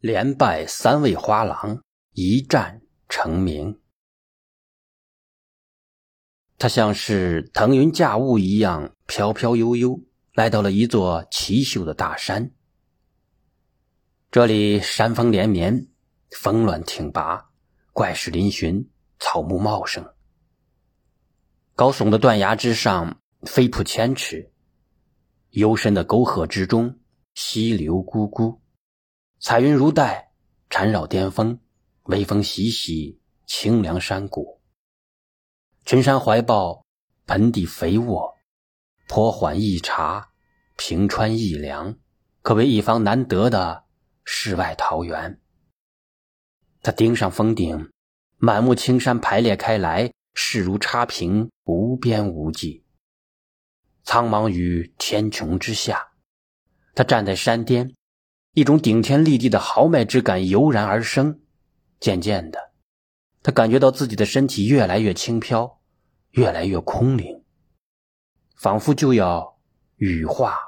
连败三位花郎，一战成名。他像是腾云驾雾一样飘飘悠悠，来到了一座奇秀的大山。这里山峰连绵，峰峦挺拔，怪石嶙峋，草木茂盛。高耸的断崖之上，飞瀑千尺；幽深的沟壑之中，溪流咕咕。彩云如带，缠绕巅峰，微风习习，清凉山谷。群山怀抱，盆地肥沃，坡缓易查，平川易凉，可谓一方难得的世外桃源。他登上峰顶，满目青山排列开来，势如插屏，无边无际。苍茫于天穹之下，他站在山巅。一种顶天立地的豪迈之感油然而生，渐渐的，他感觉到自己的身体越来越轻飘，越来越空灵，仿佛就要羽化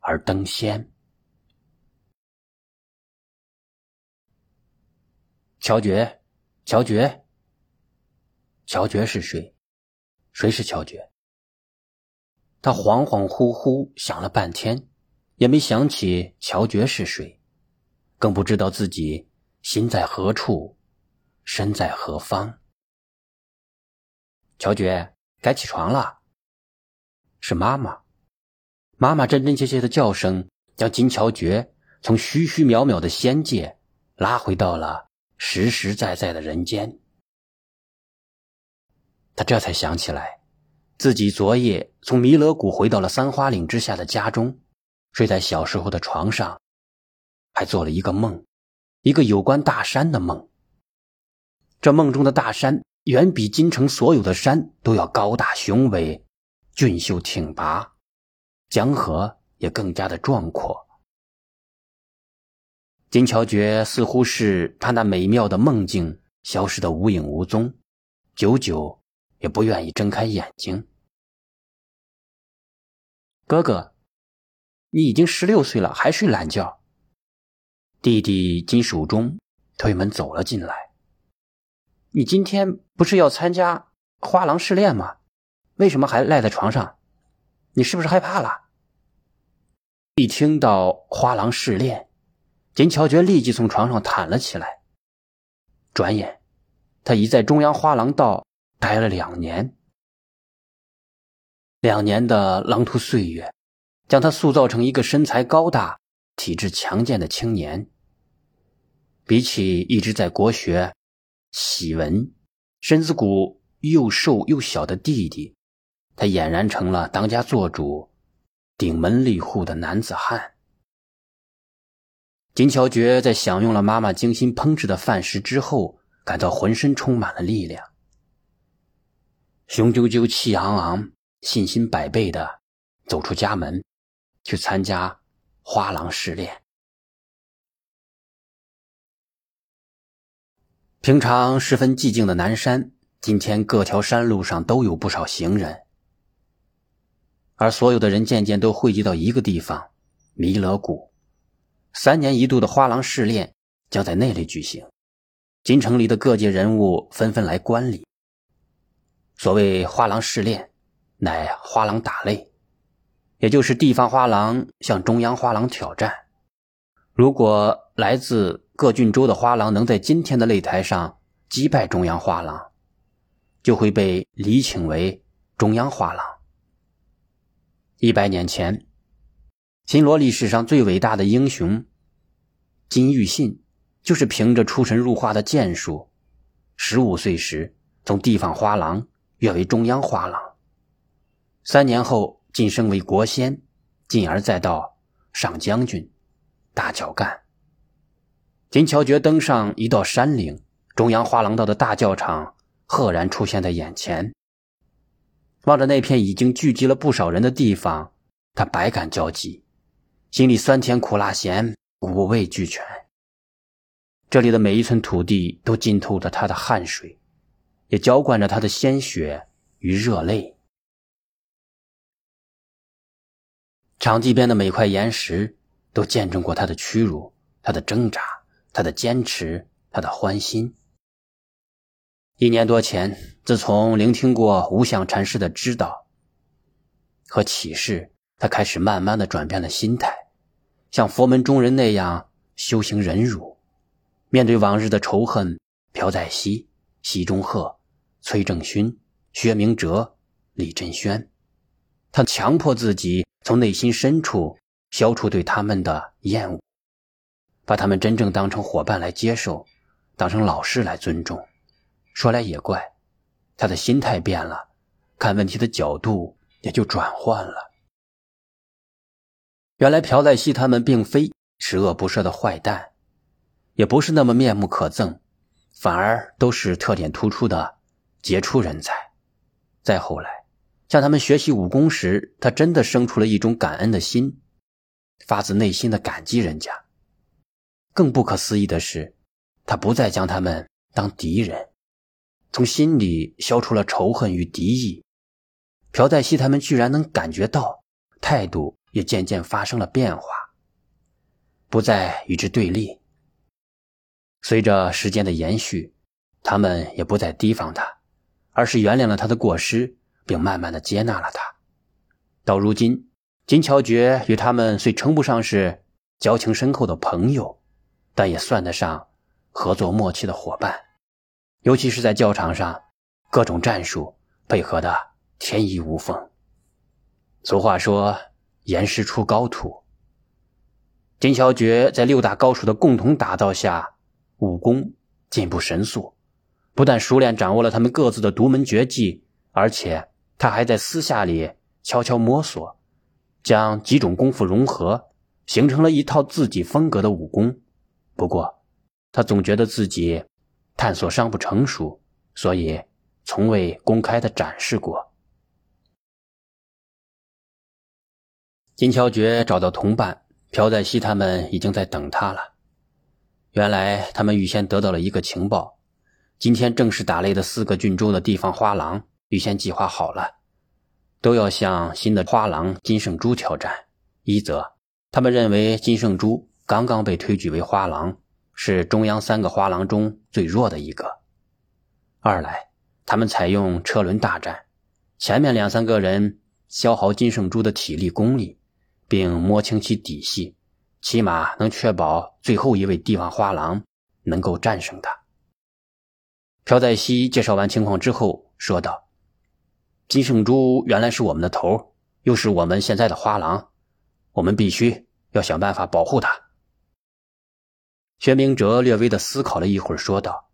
而登仙。乔觉，乔觉，乔觉是谁？谁是乔觉？他恍恍惚惚想了半天。也没想起乔觉是谁，更不知道自己心在何处，身在何方。乔觉，该起床了。是妈妈，妈妈真真切切的叫声，将金乔觉从虚虚渺渺的仙界拉回到了实实在在的人间。他这才想起来，自己昨夜从弥勒谷回到了三花岭之下的家中。睡在小时候的床上，还做了一个梦，一个有关大山的梦。这梦中的大山远比京城所有的山都要高大雄伟、俊秀挺拔，江河也更加的壮阔。金乔觉似乎是他那美妙的梦境消失的无影无踪，久久也不愿意睁开眼睛。哥哥。你已经十六岁了，还睡懒觉。弟弟金守中推门走了进来。你今天不是要参加花郎试炼吗？为什么还赖在床上？你是不是害怕了？一听到花郎试炼，金乔觉立即从床上弹了起来。转眼，他已在中央花郎道待了两年。两年的狼途岁月。将他塑造成一个身材高大、体质强健的青年。比起一直在国学、喜文、身子骨又瘦又小的弟弟，他俨然成了当家做主、顶门立户的男子汉。金乔觉在享用了妈妈精心烹制的饭食之后，感到浑身充满了力量，雄赳赳、气昂昂、信心百倍的走出家门。去参加花郎试炼。平常十分寂静的南山，今天各条山路上都有不少行人，而所有的人渐渐都汇集到一个地方——弥勒谷。三年一度的花郎试炼将在那里举行，京城里的各界人物纷纷来观礼。所谓花郎试炼，乃花郎打擂。也就是地方花郎向中央花郎挑战，如果来自各郡州的花郎能在今天的擂台上击败中央花郎，就会被礼请为中央花郎。一百年前，新罗历史上最伟大的英雄金玉信，就是凭着出神入化的剑术，十五岁时从地方花郎跃为中央花郎，三年后。晋升为国仙，进而再到上将军、大脚干。金乔觉登上一道山岭，中央花廊道的大教场赫然出现在眼前。望着那片已经聚集了不少人的地方，他百感交集，心里酸甜苦辣咸五味俱全。这里的每一寸土地都浸透着他的汗水，也浇灌着他的鲜血与热泪。场地边的每块岩石都见证过他的屈辱，他的挣扎，他的坚持，他的欢心。一年多前，自从聆听过无相禅师的指导和启示，他开始慢慢的转变了心态，像佛门中人那样修行忍辱。面对往日的仇恨，朴在熙、奚中鹤、崔正勋、薛明哲、李振轩，他强迫自己从内心深处消除对他们的厌恶，把他们真正当成伙伴来接受，当成老师来尊重。说来也怪，他的心态变了，看问题的角度也就转换了。原来朴在熙他们并非十恶不赦的坏蛋，也不是那么面目可憎，反而都是特点突出的杰出人才。再后来，向他们学习武功时，他真的生出了一种感恩的心，发自内心的感激人家。更不可思议的是，他不再将他们当敌人。从心里消除了仇恨与敌意，朴在熙他们居然能感觉到，态度也渐渐发生了变化，不再与之对立。随着时间的延续，他们也不再提防他，而是原谅了他的过失，并慢慢的接纳了他。到如今，金乔觉与他们虽称不上是交情深厚的朋友，但也算得上合作默契的伙伴。尤其是在教场上，各种战术配合的天衣无缝。俗话说“严师出高徒”，金小觉在六大高手的共同打造下，武功进步神速，不但熟练掌握了他们各自的独门绝技，而且他还在私下里悄悄摸索，将几种功夫融合，形成了一套自己风格的武功。不过，他总觉得自己。探索尚不成熟，所以从未公开的展示过。金乔觉找到同伴朴在熙，他们已经在等他了。原来他们预先得到了一个情报：今天正式打擂的四个郡州的地方花郎预先计划好了，都要向新的花郎金圣珠挑战。一则，他们认为金圣珠刚刚被推举为花郎。是中央三个花郎中最弱的一个。二来，他们采用车轮大战，前面两三个人消耗金圣珠的体力功力，并摸清其底细，起码能确保最后一位帝王花郎能够战胜他。朴在熙介绍完情况之后说道：“金圣珠原来是我们的头，又是我们现在的花郎，我们必须要想办法保护他。”薛明哲略微的思考了一会儿，说道：“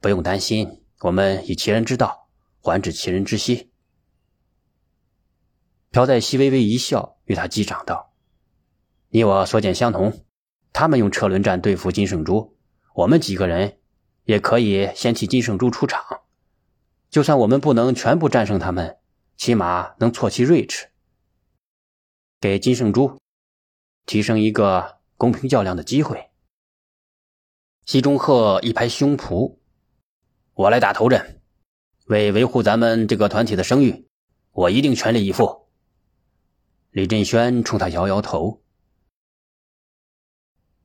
不用担心，我们以其人之道还治其人之心。”朴在熙微微一笑，与他击掌道：“你我所见相同，他们用车轮战对付金圣珠，我们几个人也可以先替金圣珠出场。就算我们不能全部战胜他们，起码能挫其锐齿，给金圣珠提升一个公平较量的机会。”西中鹤一拍胸脯：“我来打头阵，为维护咱们这个团体的声誉，我一定全力以赴。”李振轩冲他摇摇头：“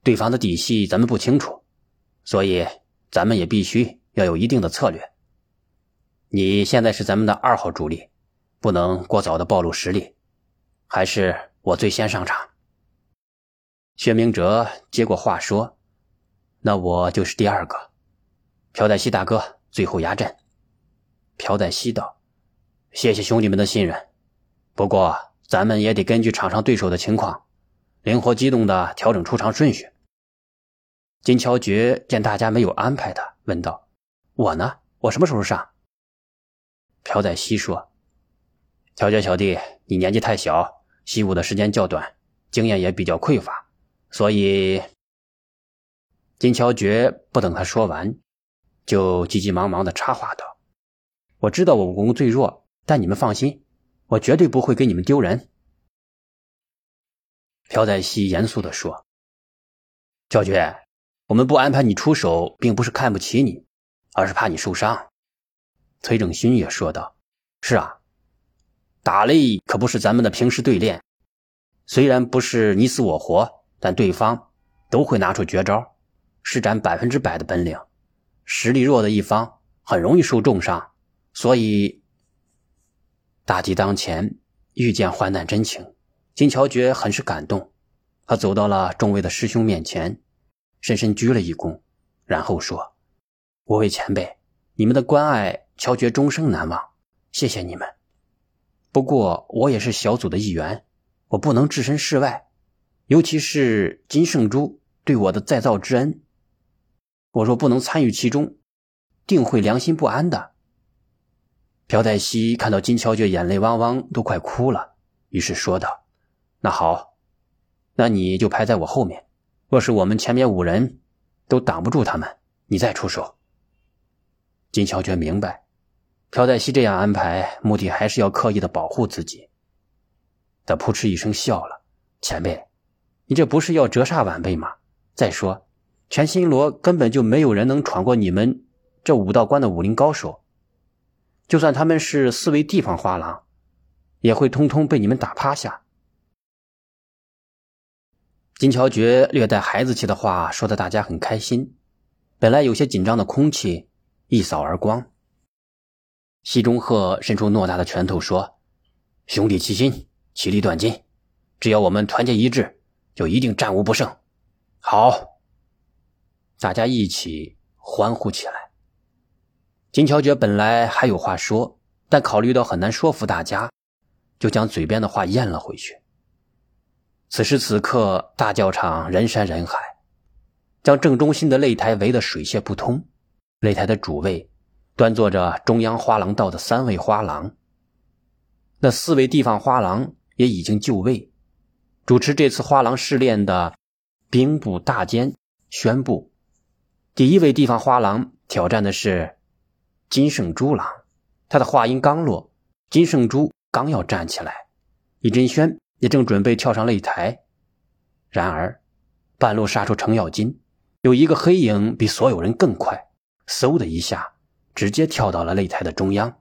对方的底细咱们不清楚，所以咱们也必须要有一定的策略。你现在是咱们的二号主力，不能过早的暴露实力，还是我最先上场。”薛明哲接过话说。那我就是第二个，朴在熙大哥最后压阵。朴在熙道：“谢谢兄弟们的信任，不过咱们也得根据场上对手的情况，灵活机动的调整出场顺序。”金乔觉见大家没有安排的，问道：“我呢？我什么时候上？”朴在熙说：“乔觉小弟，你年纪太小，习武的时间较短，经验也比较匮乏，所以。”金乔觉不等他说完，就急急忙忙的插话道：“我知道我武功最弱，但你们放心，我绝对不会给你们丢人。”朴在熙严肃的说：“乔觉，我们不安排你出手，并不是看不起你，而是怕你受伤。”崔正勋也说道：“是啊，打擂可不是咱们的平时对练，虽然不是你死我活，但对方都会拿出绝招。”施展百分之百的本领，实力弱的一方很容易受重伤。所以，大敌当前，遇见患难真情，金乔觉很是感动。他走到了众位的师兄面前，深深鞠了一躬，然后说：“五位前辈，你们的关爱，乔觉终生难忘。谢谢你们。不过，我也是小组的一员，我不能置身事外，尤其是金圣珠对我的再造之恩，我若不能参与其中，定会良心不安的。”朴黛西看到金乔觉眼泪汪汪，都快哭了，于是说道：“那好，那你就排在我后面。若是我们前面五人都挡不住他们，你再出手。”金乔觉明白，朴黛西这样安排，目的还是要刻意的保护自己。他扑哧一声笑了：“前辈，你这不是要折煞晚辈吗？再说，全新罗根本就没有人能闯过你们这武道关的武林高手。”就算他们是四位地方花郎，也会通通被你们打趴下。金乔觉略带孩子气的话说的大家很开心，本来有些紧张的空气一扫而光。西中鹤伸出偌大的拳头说：“兄弟齐心，其利断金，只要我们团结一致，就一定战无不胜。”好，大家一起欢呼起来。金乔觉本来还有话说，但考虑到很难说服大家，就将嘴边的话咽了回去。此时此刻，大教场人山人海，将正中心的擂台围得水泄不通。擂台的主位端坐着中央花廊道的三位花郎，那四位地方花郎也已经就位。主持这次花郎试炼的兵部大监宣布，第一位地方花郎挑战的是。金圣珠郎，他的话音刚落，金圣珠刚要站起来，易真轩也正准备跳上擂台，然而半路杀出程咬金，有一个黑影比所有人更快，嗖的一下，直接跳到了擂台的中央。